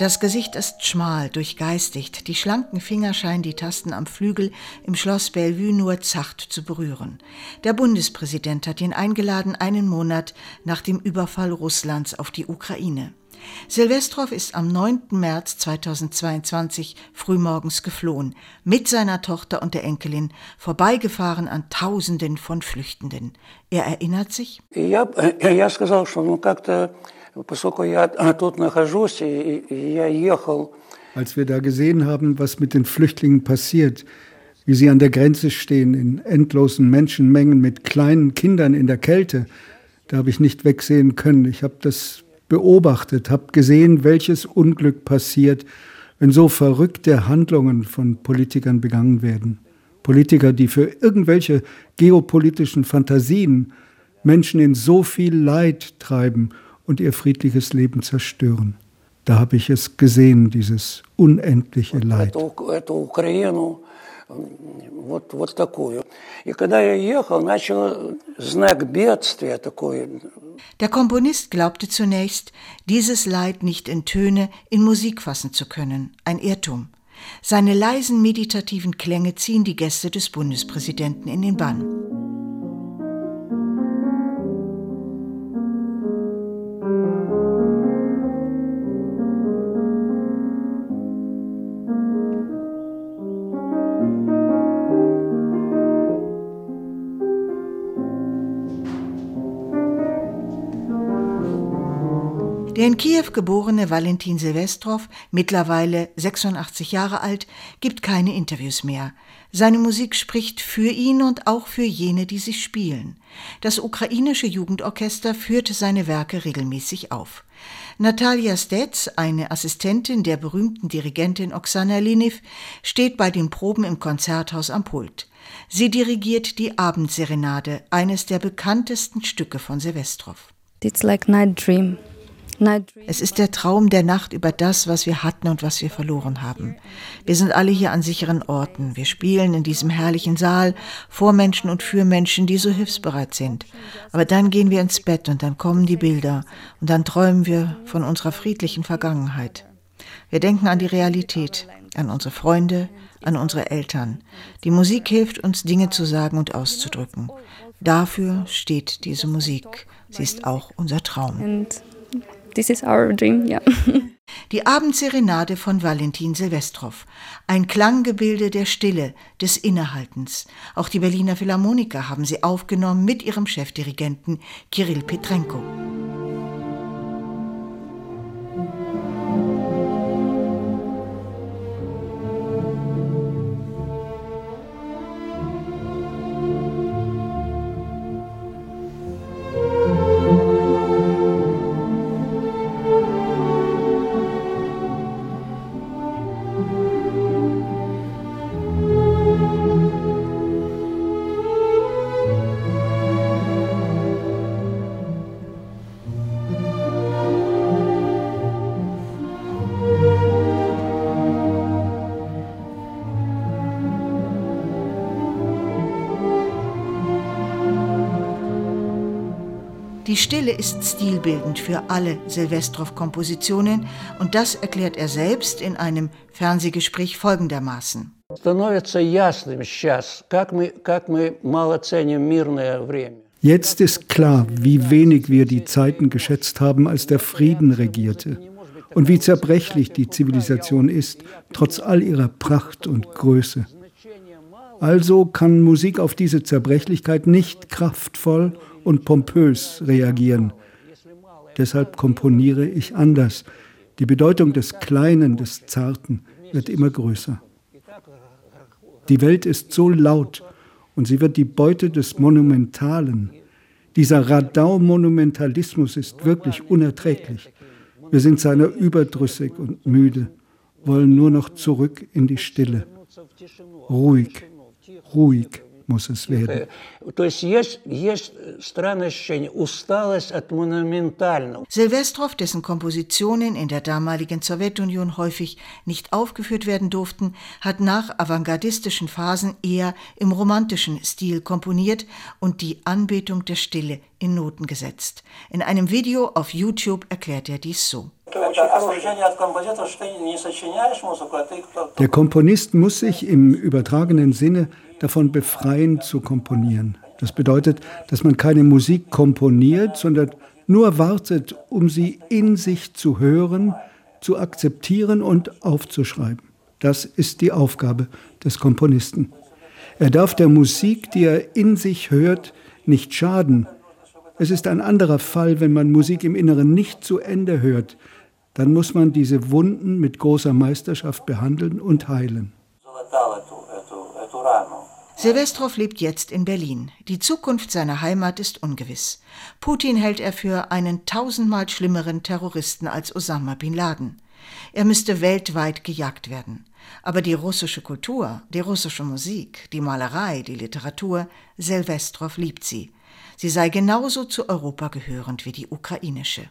Das Gesicht ist schmal, durchgeistigt. Die schlanken Finger scheinen die Tasten am Flügel im Schloss Bellevue nur zacht zu berühren. Der Bundespräsident hat ihn eingeladen, einen Monat nach dem Überfall Russlands auf die Ukraine. Silvestrow ist am 9. März 2022 frühmorgens geflohen, mit seiner Tochter und der Enkelin, vorbeigefahren an Tausenden von Flüchtenden. Er erinnert sich. Я, я сказал, что ну как-то поскольку я тут нахожусь, я ехал. Als wir da gesehen haben, was mit den Flüchtlingen passiert, wie sie an der Grenze stehen, in endlosen Menschenmengen mit kleinen Kindern in der Kälte, da habe ich nicht wegsehen können. Ich habe das beobachtet, habe gesehen, welches Unglück passiert, wenn so verrückte Handlungen von Politikern begangen werden. Politiker, die für irgendwelche geopolitischen Fantasien Menschen in so viel Leid treiben und ihr friedliches Leben zerstören. Da habe ich es gesehen, dieses unendliche Leid. вот, вот такую. И когда я ехал, начал знак бедствия такой. Der Komponist glaubte zunächst, dieses Leid nicht in Töne, in Musik fassen zu können, ein Irrtum. Seine leisen meditativen Klänge ziehen die Gäste des Bundespräsidenten in den Bann. Der in Kiew geborene Valentin Silvestrow, mittlerweile 86 Jahre alt, gibt keine Interviews mehr. Seine Musik spricht für ihn und auch für jene, die sie spielen. Das ukrainische Jugendorchester führt seine Werke regelmäßig auf. Natalia Stetz, eine Assistentin der berühmten Dirigentin Oksana Liniv, steht bei den Proben im Konzerthaus am Pult. Sie dirigiert die Abendserenade, eines der bekanntesten Stücke von Silvestrow. It's like night dream. Es ist der Traum der Nacht über das, was wir hatten und was wir verloren haben. Wir sind alle hier an sicheren Orten. Wir spielen in diesem herrlichen Saal vor Menschen und für Menschen, die so hilfsbereit sind. Aber dann gehen wir ins Bett und dann kommen die Bilder und dann träumen wir von unserer friedlichen Vergangenheit. Wir denken an die Realität, an unsere Freunde, an unsere Eltern. Die Musik hilft uns, Dinge zu sagen und auszudrücken. Dafür steht diese Musik. Sie ist auch unser Traum. This is our dream, yeah. Die Abendserenade von Valentin Silvestrow. Ein Klanggebilde der Stille, des Innehaltens. Auch die Berliner Philharmoniker haben sie aufgenommen mit ihrem Chefdirigenten Kirill Petrenko. Die Stille ist stilbildend für alle Silvestrow-Kompositionen und das erklärt er selbst in einem Fernsehgespräch folgendermaßen. Jetzt ist klar, wie wenig wir die Zeiten geschätzt haben, als der Frieden regierte und wie zerbrechlich die Zivilisation ist, trotz all ihrer Pracht und Größe. Also kann Musik auf diese Zerbrechlichkeit nicht kraftvoll und pompös reagieren. Deshalb komponiere ich anders. Die Bedeutung des Kleinen, des Zarten wird immer größer. Die Welt ist so laut und sie wird die Beute des Monumentalen. Dieser Radau-Monumentalismus ist wirklich unerträglich. Wir sind seiner überdrüssig und müde, wollen nur noch zurück in die Stille. Ruhig, ruhig muss es werden. Silvestrow, dessen Kompositionen in der damaligen Sowjetunion häufig nicht aufgeführt werden durften, hat nach avantgardistischen Phasen eher im romantischen Stil komponiert und die Anbetung der Stille in Noten gesetzt. In einem Video auf YouTube erklärt er dies so. Der Komponist muss sich im übertragenen Sinne davon befreien zu komponieren. Das bedeutet, dass man keine Musik komponiert, sondern nur wartet, um sie in sich zu hören, zu akzeptieren und aufzuschreiben. Das ist die Aufgabe des Komponisten. Er darf der Musik, die er in sich hört, nicht schaden. Es ist ein anderer Fall, wenn man Musik im Inneren nicht zu Ende hört. Dann muss man diese Wunden mit großer Meisterschaft behandeln und heilen. Silvestrov lebt jetzt in Berlin. Die Zukunft seiner Heimat ist ungewiss. Putin hält er für einen tausendmal schlimmeren Terroristen als Osama bin Laden. Er müsste weltweit gejagt werden. Aber die russische Kultur, die russische Musik, die Malerei, die Literatur, Silvestrov liebt sie. Sie sei genauso zu Europa gehörend wie die ukrainische.